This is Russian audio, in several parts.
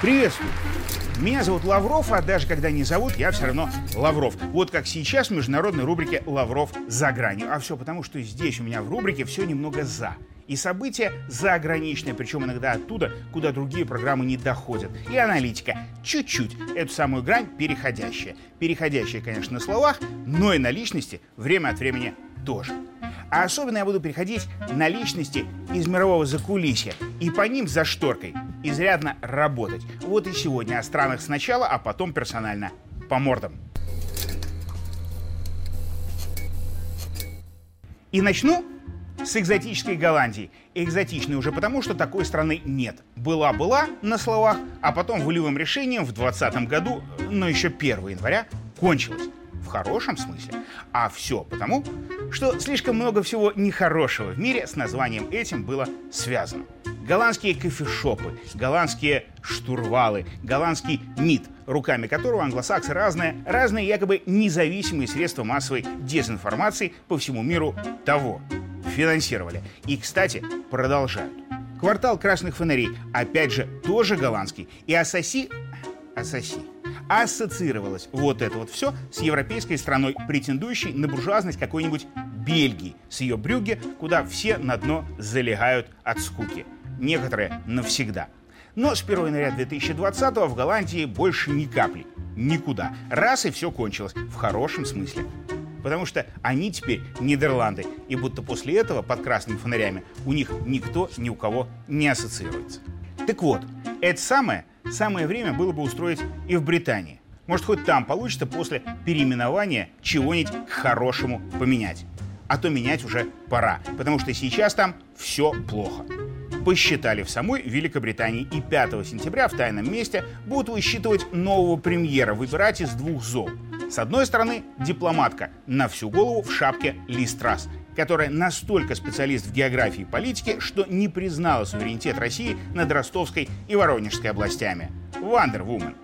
Приветствую! Меня зовут Лавров, а даже когда не зовут, я все равно Лавров. Вот как сейчас в международной рубрике «Лавров за гранью». А все потому, что здесь у меня в рубрике все немного «за». И события заграничные, причем иногда оттуда, куда другие программы не доходят. И аналитика чуть-чуть эту самую грань переходящая. Переходящая, конечно, на словах, но и на личности время от времени тоже. А особенно я буду переходить на личности из мирового закулисья и по ним за шторкой изрядно работать. Вот и сегодня о странах сначала, а потом персонально по мордам. И начну с экзотической Голландии. Экзотичной уже потому, что такой страны нет. Была-была на словах, а потом волевым решением в 2020 году, но еще 1 января, кончилась. Хорошем смысле. А все потому, что слишком много всего нехорошего в мире с названием этим было связано. Голландские кофешопы, голландские штурвалы, голландский МИД, руками которого англосаксы разные, разные якобы независимые средства массовой дезинформации по всему миру того финансировали. И, кстати, продолжают. Квартал красных фонарей, опять же, тоже голландский. И Ассоси... Ассоси ассоциировалось вот это вот все с европейской страной, претендующей на буржуазность какой-нибудь Бельгии, с ее брюги, куда все на дно залегают от скуки. Некоторые навсегда. Но с 1 января 2020 в Голландии больше ни капли. Никуда. Раз и все кончилось. В хорошем смысле. Потому что они теперь Нидерланды. И будто после этого под красными фонарями у них никто ни у кого не ассоциируется. Так вот, это самое самое время было бы устроить и в Британии. Может, хоть там получится после переименования чего-нибудь к хорошему поменять. А то менять уже пора, потому что сейчас там все плохо. Посчитали в самой Великобритании и 5 сентября в тайном месте будут высчитывать нового премьера, выбирать из двух зол. С одной стороны, дипломатка на всю голову в шапке Ли Страс – которая настолько специалист в географии и политике, что не признала суверенитет России над Ростовской и Воронежской областями. Вандервумен.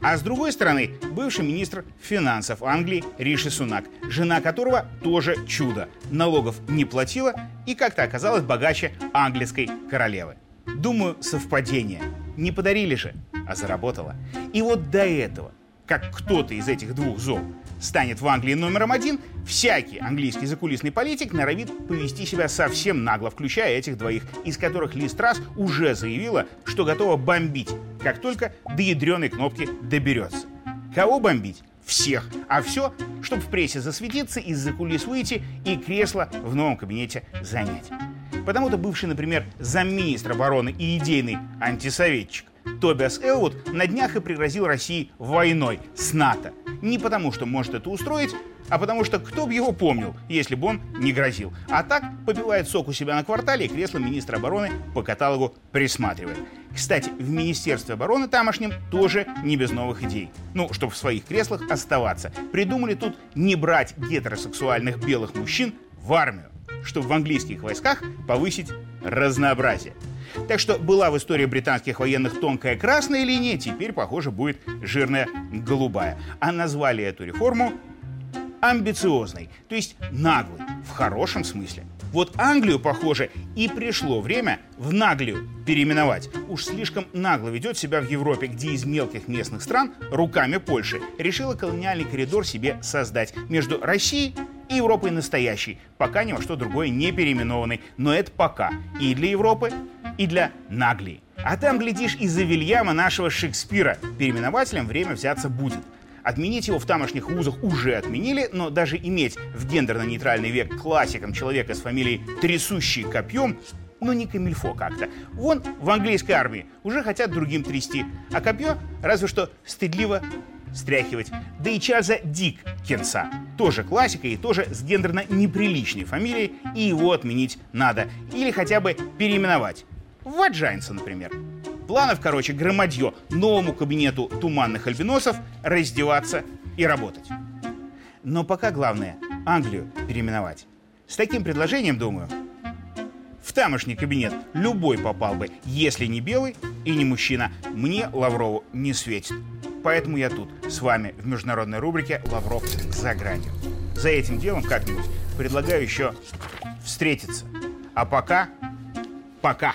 А с другой стороны, бывший министр финансов Англии Риши Сунак, жена которого тоже чудо. Налогов не платила и как-то оказалась богаче английской королевы. Думаю, совпадение. Не подарили же, а заработала. И вот до этого, как кто-то из этих двух зол станет в Англии номером один, всякий английский закулисный политик норовит повести себя совсем нагло, включая этих двоих, из которых Ли Страс уже заявила, что готова бомбить, как только до ядреной кнопки доберется. Кого бомбить? Всех. А все, чтобы в прессе засветиться, из-за кулис выйти и кресло в новом кабинете занять. Потому-то бывший, например, замминистра обороны и идейный антисоветчик Тобиас Элвуд на днях и пригрозил России войной с НАТО – не потому, что может это устроить, а потому что кто бы его помнил, если бы он не грозил. А так попивает сок у себя на квартале и кресло министра обороны по каталогу присматривает. Кстати, в Министерстве обороны тамошнем тоже не без новых идей. Ну, чтобы в своих креслах оставаться. Придумали тут не брать гетеросексуальных белых мужчин в армию, чтобы в английских войсках повысить разнообразие. Так что была в истории британских военных тонкая красная линия, теперь, похоже, будет жирная голубая. А назвали эту реформу амбициозной, то есть наглой, в хорошем смысле. Вот Англию, похоже, и пришло время в наглию переименовать. Уж слишком нагло ведет себя в Европе, где из мелких местных стран руками Польши решила колониальный коридор себе создать между Россией и Европой настоящей, пока ни во что другое не переименованный. Но это пока. И для Европы, и для Наглии. А там, глядишь, из-за Вильяма нашего Шекспира переименователем время взяться будет. Отменить его в тамошних вузах уже отменили, но даже иметь в гендерно-нейтральный век классиком человека с фамилией «Трясущий копьем» ну не камильфо как-то. Вон в английской армии уже хотят другим трясти, а копье разве что стыдливо стряхивать. Да и Чарльза Диккенса, тоже классика и тоже с гендерно неприличной фамилией, и его отменить надо. Или хотя бы переименовать. Ваджайнса, например. Планов, короче, громадье новому кабинету туманных альбиносов раздеваться и работать. Но пока главное Англию переименовать. С таким предложением, думаю, в тамошний кабинет любой попал бы, если не белый и не мужчина. Мне Лаврову не светит. Поэтому я тут, с вами, в международной рубрике «Лавров за гранью». За этим делом как-нибудь предлагаю еще встретиться. А пока, пока.